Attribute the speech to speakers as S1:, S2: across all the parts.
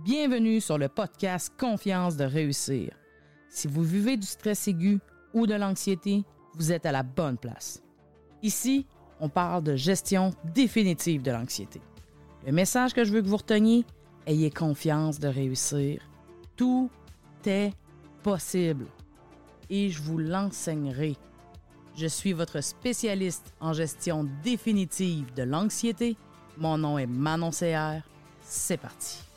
S1: Bienvenue sur le podcast Confiance de réussir. Si vous vivez du stress aigu ou de l'anxiété, vous êtes à la bonne place. Ici, on parle de gestion définitive de l'anxiété. Le message que je veux que vous reteniez, ayez confiance de réussir. Tout est possible et je vous l'enseignerai. Je suis votre spécialiste en gestion définitive de l'anxiété. Mon nom est Manon CR. C'est parti.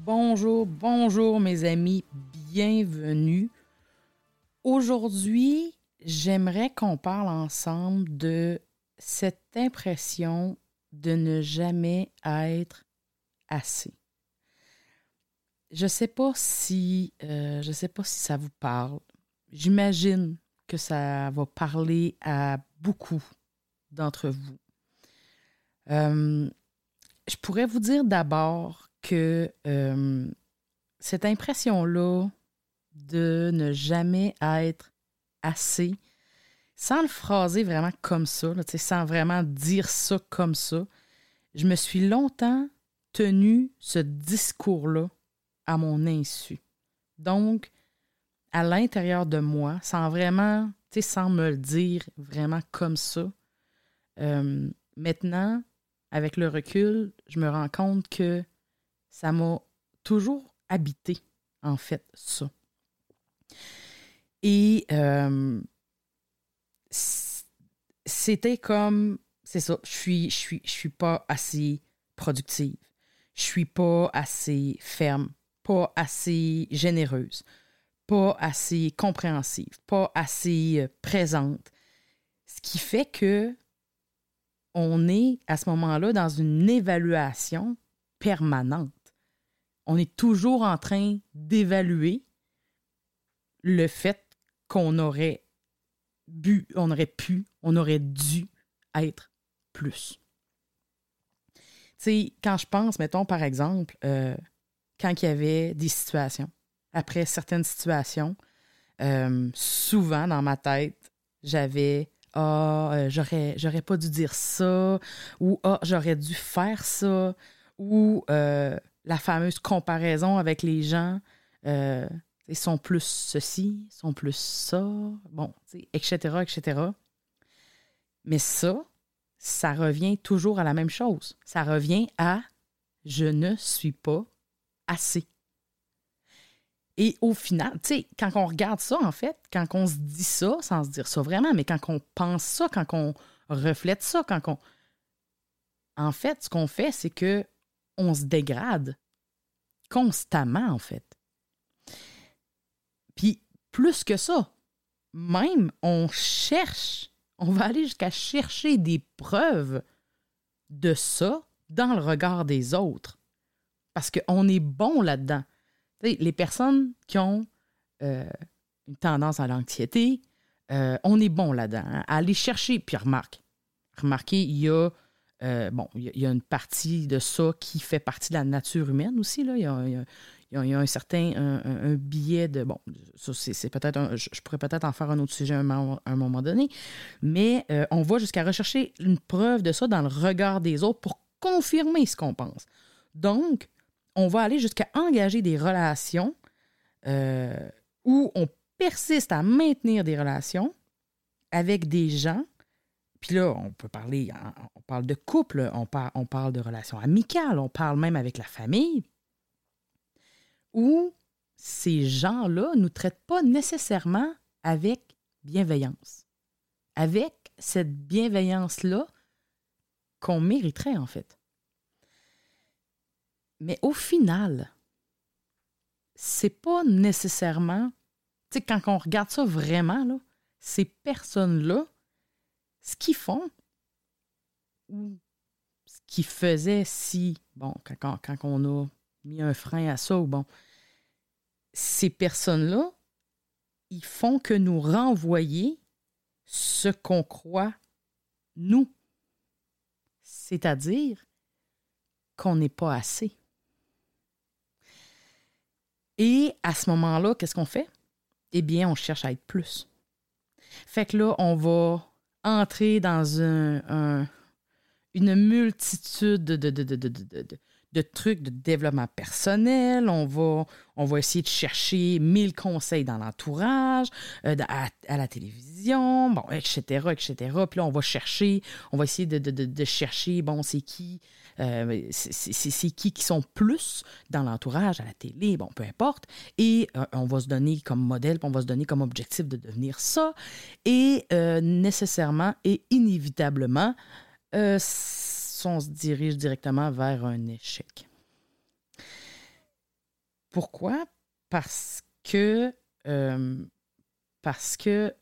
S1: Bonjour, bonjour mes amis, bienvenue. Aujourd'hui, j'aimerais qu'on parle ensemble de cette impression de ne jamais être assez. Je sais pas si euh, sais pas si ça vous parle. J'imagine que ça va parler à beaucoup d'entre vous. Euh, je pourrais vous dire d'abord que euh, cette impression-là de ne jamais être assez, sans le phraser vraiment comme ça, sans vraiment dire ça comme ça, je me suis longtemps tenu ce discours-là à mon insu. Donc, à l'intérieur de moi, sans vraiment, tu sans me le dire vraiment comme ça. Euh, maintenant, avec le recul, je me rends compte que ça m'a toujours habité, en fait, ça. Et euh, c'était comme, c'est ça, je suis, je suis, je suis pas assez productive, je suis pas assez ferme, pas assez généreuse, pas assez compréhensive, pas assez euh, présente. Ce qui fait que on est à ce moment-là dans une évaluation permanente. On est toujours en train d'évaluer le fait qu'on aurait bu, on aurait pu, on aurait dû être plus. Tu sais, quand je pense, mettons par exemple, euh, quand il y avait des situations, après certaines situations, euh, souvent dans ma tête, j'avais ah euh, j'aurais j'aurais pas dû dire ça ou ah j'aurais dû faire ça ou la fameuse comparaison avec les gens ils sont plus ceci sont plus ça bon etc etc mais ça ça revient toujours à la même chose ça revient à je ne suis pas assez. Et au final, tu sais, quand on regarde ça, en fait, quand on se dit ça, sans se dire ça vraiment, mais quand on pense ça, quand on reflète ça, quand on. En fait, ce qu'on fait, c'est que on se dégrade constamment, en fait. Puis, plus que ça, même on cherche, on va aller jusqu'à chercher des preuves de ça dans le regard des autres parce qu'on est bon là-dedans. Les personnes qui ont euh, une tendance à l'anxiété, euh, on est bon là-dedans. Hein, aller chercher, puis remarque, remarquez, il y a euh, bon, il y, a une partie de ça qui fait partie de la nature humaine aussi. Il, y a, un certain un, billet de. Bon, c'est, peut-être. je, pourrais peut-être en faire un autre sujet à un, moment donné. Mais on va jusqu'à rechercher une preuve de ça dans le regard des autres pour confirmer ce qu'on pense. Donc, on va aller jusqu'à engager des relations euh, où on persiste à maintenir des relations avec des gens. Puis là, on peut parler, on parle de couple, on, parle de relations amicales, on parle même avec la famille, où ces gens-là ne nous traitent pas nécessairement avec bienveillance. Avec cette bienveillance-là qu'on mériterait en fait. Mais au final, c'est pas nécessairement. Tu sais, quand on regarde ça vraiment, ces personnes-là, ce qu'ils font, ou ce qu'ils faisaient si, bon, quand, quand, on a mis un frein à ça, ou bon, ces personnes-là, ils font que nous renvoyer ce qu'on croit nous. C'est-à-dire qu'on n'est pas assez. Et à ce moment-là, qu'est-ce qu'on fait? Eh bien, on cherche à être plus. Fait que là, on va entrer dans un, une multitude de, de, de trucs de développement personnel, on va, on va essayer de chercher mille conseils dans l'entourage, euh, à, la télévision, bon, etc., etc. Puis là, on va chercher, on va essayer de, chercher, bon, c'est qui, euh, c'est qui qui sont plus dans l'entourage, à la télé, bon, peu importe. Et euh, on va se donner comme modèle, on va se donner comme objectif de devenir ça. Et nécessairement et inévitablement, on se dirige directement vers un échec. Pourquoi? Parce que euh, parce que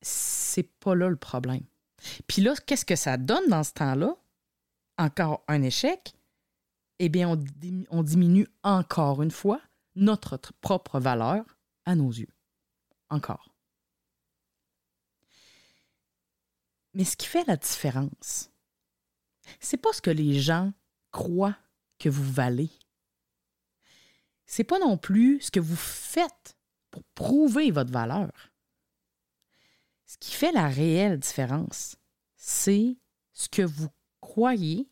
S1: c'est pas là le problème. Puis là, qu'est-ce que ça donne dans ce temps-là? Encore un échec? Eh bien, on, diminue encore une fois notre propre valeur à nos yeux. Encore. Mais ce qui fait la différence, c'est pas ce que les gens croient que vous valez. C'est pas non plus ce que vous faites pour prouver votre valeur. Ce qui fait la réelle différence, c'est ce que vous croyez,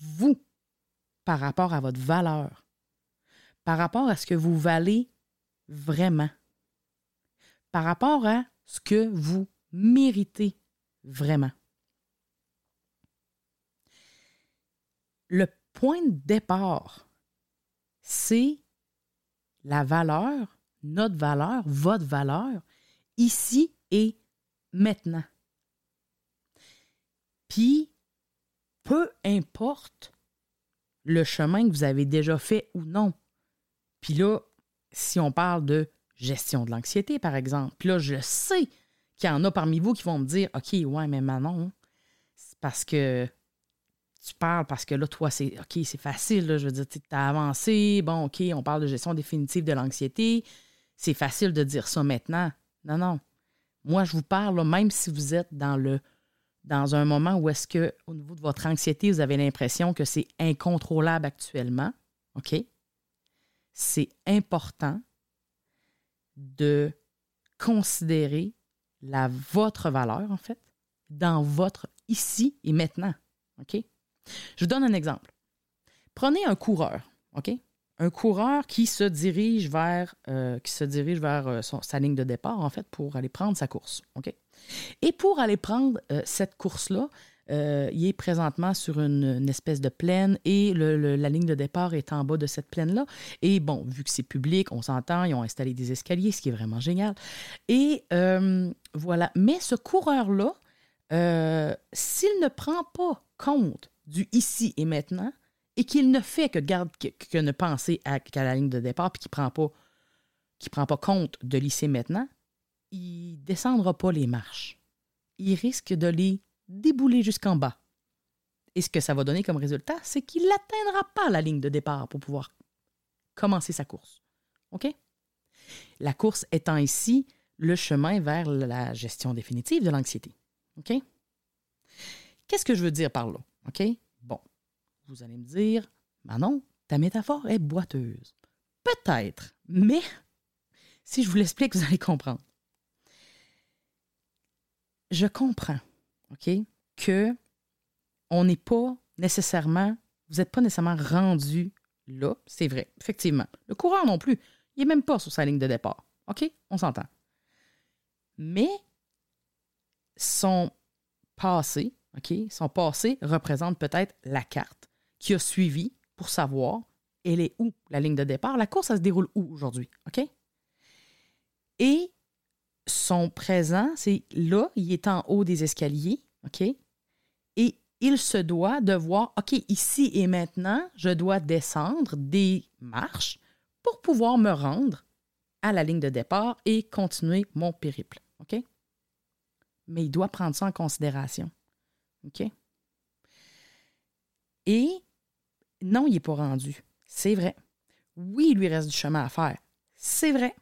S1: vous, par rapport à votre valeur, par rapport à ce que vous valez vraiment, par rapport à ce que vous méritez vraiment. le point de départ, c'est la valeur, notre valeur, votre valeur, ici et maintenant. Puis, peu importe le chemin que vous avez déjà fait ou non. Puis là, si on parle de gestion de l'anxiété, par exemple, puis là, je sais qu'il y en a parmi vous qui vont me dire OK, ouais, mais Manon, c'est parce que tu parles parce que là, toi, c'est OK, c'est facile. je veux dire, tu as avancé. Bon, OK, on parle de gestion définitive de l'anxiété. C'est facile de dire ça maintenant. Non, non. Moi, je vous parle, même si vous êtes dans le dans un moment où est-ce que, au niveau de votre anxiété, vous avez l'impression que c'est incontrôlable actuellement, OK? C'est important de considérer la, votre valeur, en fait, dans votre ici et maintenant. OK? Je vous donne un exemple. Prenez un coureur, OK? Un coureur qui se dirige vers, euh, qui se dirige vers euh, sa ligne de départ, en fait, pour aller prendre sa course? Et pour aller prendre euh, cette course-là, il est présentement sur une, espèce de plaine et la ligne de départ est en bas de cette plaine-là. Et bon, vu que c'est public, on s'entend, ils ont installé des escaliers, ce qui est vraiment génial. Et voilà. Mais ce coureur-là, s'il ne prend pas compte du ici et maintenant et qu'il ne fait que, garde, que, ne penser à, qu'à la ligne de départ puis qu'il ne prend, pas, compte de l'ici et maintenant, il ne descendra pas les marches. Il risque de les débouler jusqu'en bas. Et ce que ça va donner comme résultat, c'est qu'il n'atteindra pas la ligne de départ pour pouvoir commencer sa course. OK? La course étant ici le chemin vers la gestion définitive de l'anxiété. OK? Qu'est-ce que je veux dire par là? OK? Vous allez me dire, Manon, ta métaphore est boiteuse. Peut-être, mais si je vous l'explique, vous allez comprendre. Je comprends, OK, que on n'est pas nécessairement, vous n'êtes pas nécessairement rendu là, c'est vrai, effectivement. Le coureur non plus, il n'est même pas sur sa ligne de départ. OK? On s'entend. Mais son passé, son passé représente peut-être la carte qui a suivi pour savoir elle est où, la ligne de départ. La course, ça se déroule où aujourd'hui? OK? Et son présent, c'est là, il est en haut des escaliers, OK? Et il se doit de voir, OK, ici et maintenant, je dois descendre des marches pour pouvoir me rendre à la ligne de départ et continuer mon périple, OK? Mais il doit prendre ça en considération. OK? Et non, il n'est pas rendu. C'est vrai. Oui, il lui reste du chemin à faire. C'est vrai.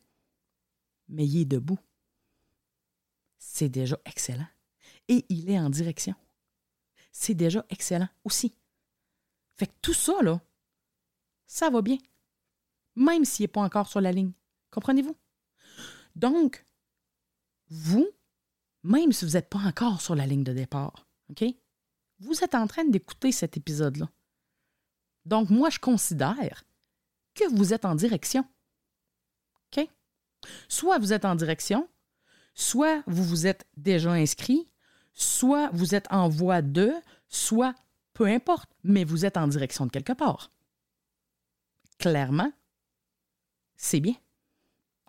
S1: Mais il est debout. C'est déjà excellent. Et il est en direction. C'est déjà excellent aussi. Fait que tout ça, là, ça va bien. Même s'il n'est pas encore sur la ligne. Comprenez-vous? Donc, vous, même si vous n'êtes pas encore sur la ligne de départ, OK? Vous êtes en train d'écouter cet épisode-là. Donc, moi, je considère que vous êtes en direction. OK? Soit vous êtes en direction, soit vous vous êtes déjà inscrit, soit vous êtes en voie de, soit peu importe, mais vous êtes en direction de quelque part. Clairement, c'est bien.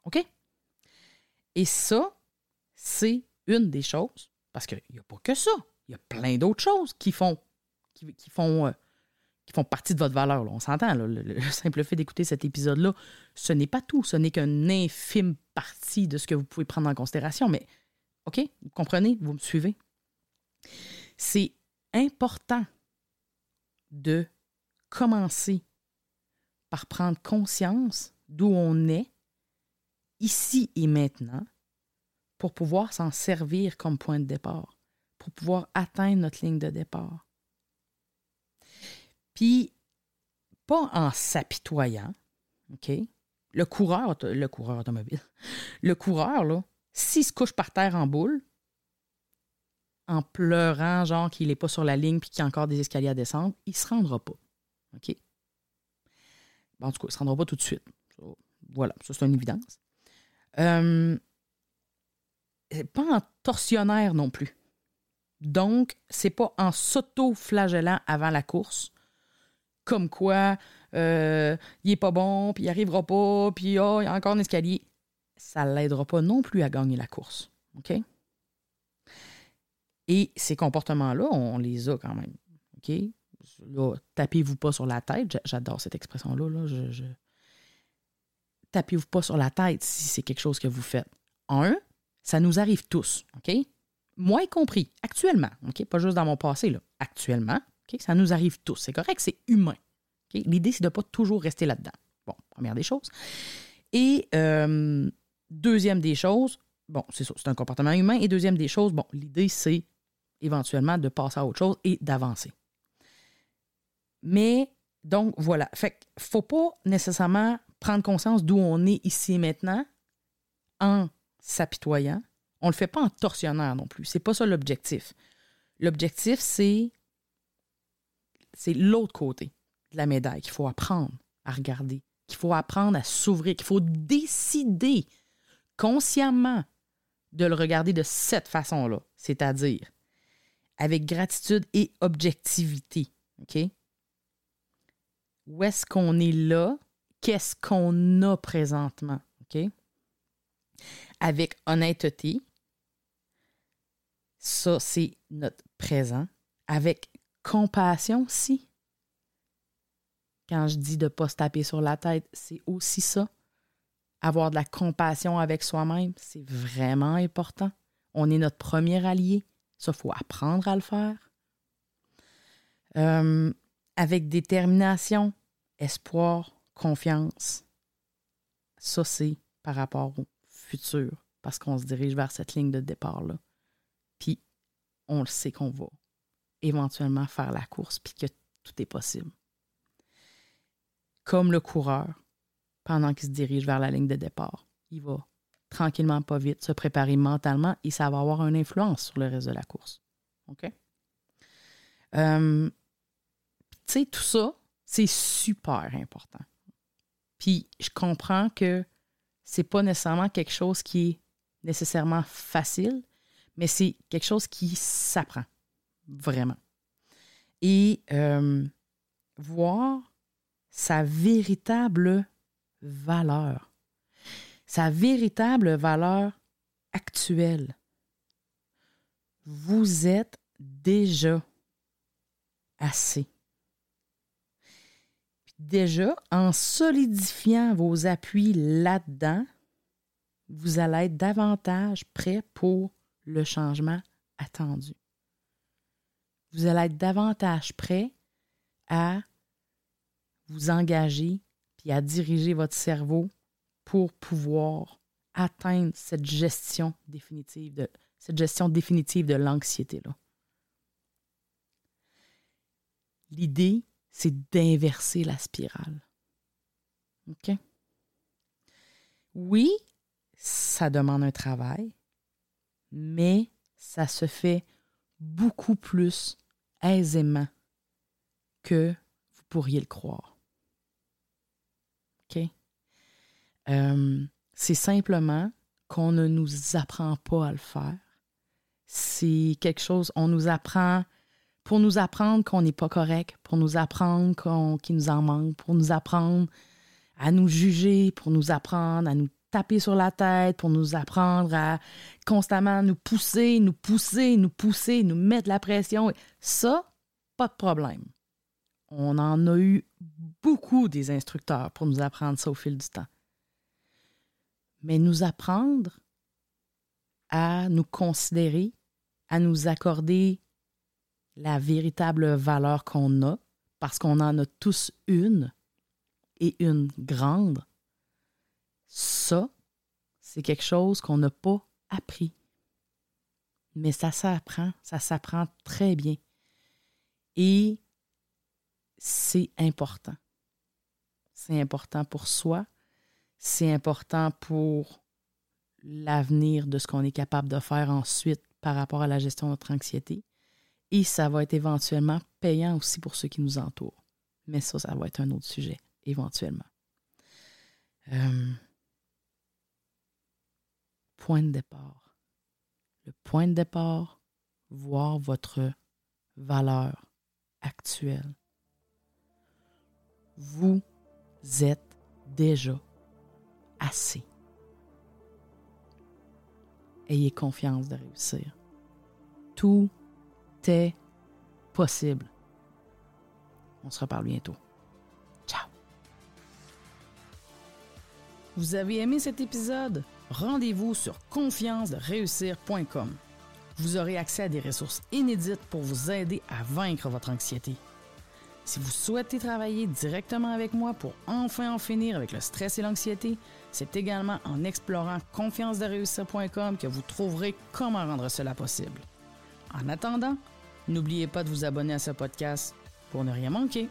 S1: OK? Et ça, c'est une des choses, parce qu'il n'y a pas que ça. Il y a plein d'autres choses qui font, qui, font, euh, qui font partie de votre valeur. On s'entend, le, simple fait d'écouter cet épisode-là, ce n'est pas tout. Ce n'est qu'une infime partie de ce que vous pouvez prendre en considération. Mais, OK, vous comprenez, vous me suivez. C'est important de commencer par prendre conscience d'où on est, ici et maintenant, pour pouvoir s'en servir comme point de départ, pour pouvoir atteindre notre ligne de départ. Puis, pas en s'apitoyant, OK? Le coureur, le coureur automobile, le coureur, là, s'il se couche par terre en boule, en pleurant, genre qu'il n'est pas sur la ligne puis qu'il y a encore des escaliers à descendre, il ne se rendra pas. OK? en tout cas, il ne se rendra pas tout de suite. Voilà, ça c'est une évidence. Pas en torsionnaire non plus. Donc, c'est pas en s'auto-flagellant avant la course, comme quoi euh, il est pas bon, puis il arrivera pas, puis oh, il y a encore un escalier. Ça l'aidera pas non plus à gagner la course. OK? Et ces comportements-là, on les a quand même. OK? Là, tapez-vous pas sur la tête. J'adore cette expression-là. Là. Je, Tapez-vous pas sur la tête si c'est quelque chose que vous faites. Un, ça nous arrive tous. OK? Moi y compris, actuellement. OK? Pas juste dans mon passé, là. Actuellement. Ça nous arrive tous. C'est correct, c'est humain. L'idée, c'est de ne pas toujours rester là-dedans. Bon, première des choses. Et euh, deuxième des choses, bon, c'est ça, c'est un comportement humain. Et deuxième des choses, bon, l'idée, c'est éventuellement de passer à autre chose et d'avancer. Mais donc voilà, fait faut pas nécessairement prendre conscience d'où on est ici et maintenant en s'apitoyant. On le fait pas en torsionnaire non plus. C'est pas ça l'objectif. L'objectif c'est c'est l'autre côté de la médaille qu'il faut apprendre à regarder, qu'il faut apprendre à s'ouvrir, qu'il faut décider consciemment de le regarder de cette façon-là, c'est-à-dire avec gratitude et objectivité. OK? Où est-ce qu'on est là? Qu'est-ce qu'on a présentement? OK? Avec honnêteté, ça, c'est notre présent. Avec compassion aussi. Quand je dis de ne pas se taper sur la tête, c'est aussi ça. Avoir de la compassion avec soi-même, c'est vraiment important. On est notre premier allié. Ça, il faut apprendre à le faire. Euh, avec détermination, espoir, confiance. Ça, c'est par rapport au futur, parce qu'on se dirige vers cette ligne de départ-là. Puis, on le sait qu'on va éventuellement faire la course, puis que tout est possible. Comme le coureur, pendant qu'il se dirige vers la ligne de départ, il va tranquillement, pas vite, se préparer mentalement et ça va avoir une influence sur le reste de la course. OK? Euh, tu sais, tout ça, c'est super important. Puis je comprends que c'est pas nécessairement quelque chose qui est nécessairement facile, mais c'est quelque chose qui s'apprend, vraiment. Et euh, voir sa véritable valeur sa véritable valeur actuelle. Vous êtes déjà assez. Déjà, en solidifiant vos appuis là-dedans, vous allez être davantage prêt pour le changement attendu. Vous allez être davantage prêt à vous engager puis à diriger votre cerveau pour pouvoir atteindre cette gestion définitive de cette gestion définitive de l'anxiété là. L'idée, c'est d'inverser la spirale. OK? Oui, ça demande un travail, mais ça se fait beaucoup plus aisément que vous pourriez le croire. OK? Euh, c'est simplement qu'on ne nous apprend pas à le faire. C'est quelque chose, on nous apprend pour nous apprendre qu'on n'est pas correct, pour nous apprendre qu'il nous en manque, pour nous apprendre à nous juger, pour nous apprendre à nous taper sur la tête, pour nous apprendre à constamment nous pousser, nous pousser, nous pousser, nous mettre la pression. Ça, pas de problème. On en a eu beaucoup des instructeurs pour nous apprendre ça au fil du temps. Mais nous apprendre à nous considérer, à nous accorder la véritable valeur qu'on a, parce qu'on en a tous une, et une grande, ça, c'est quelque chose qu'on n'a pas appris. Mais ça s'apprend, ça s'apprend très bien. Et c'est important. C'est important pour soi, c'est important pour l'avenir de ce qu'on est capable de faire ensuite par rapport à la gestion de notre anxiété. Et ça va être éventuellement payant aussi pour ceux qui nous entourent. Mais ça, ça va être un autre sujet, éventuellement. Euh, point de départ. Le point de départ, voir votre valeur actuelle. Vous êtes déjà assez. Ayez confiance de réussir. Tout est possible. On se reparle bientôt. Ciao. Vous avez aimé cet épisode? Rendez-vous sur confiance-de-réussir.com. Vous aurez accès à des ressources inédites pour vous aider à vaincre votre anxiété. Si vous souhaitez travailler directement avec moi pour enfin en finir avec le stress et l'anxiété, c'est également en explorant confiance-de-réussir.com que vous trouverez comment rendre cela possible. En attendant, n'oubliez pas de vous abonner à ce podcast pour ne rien manquer.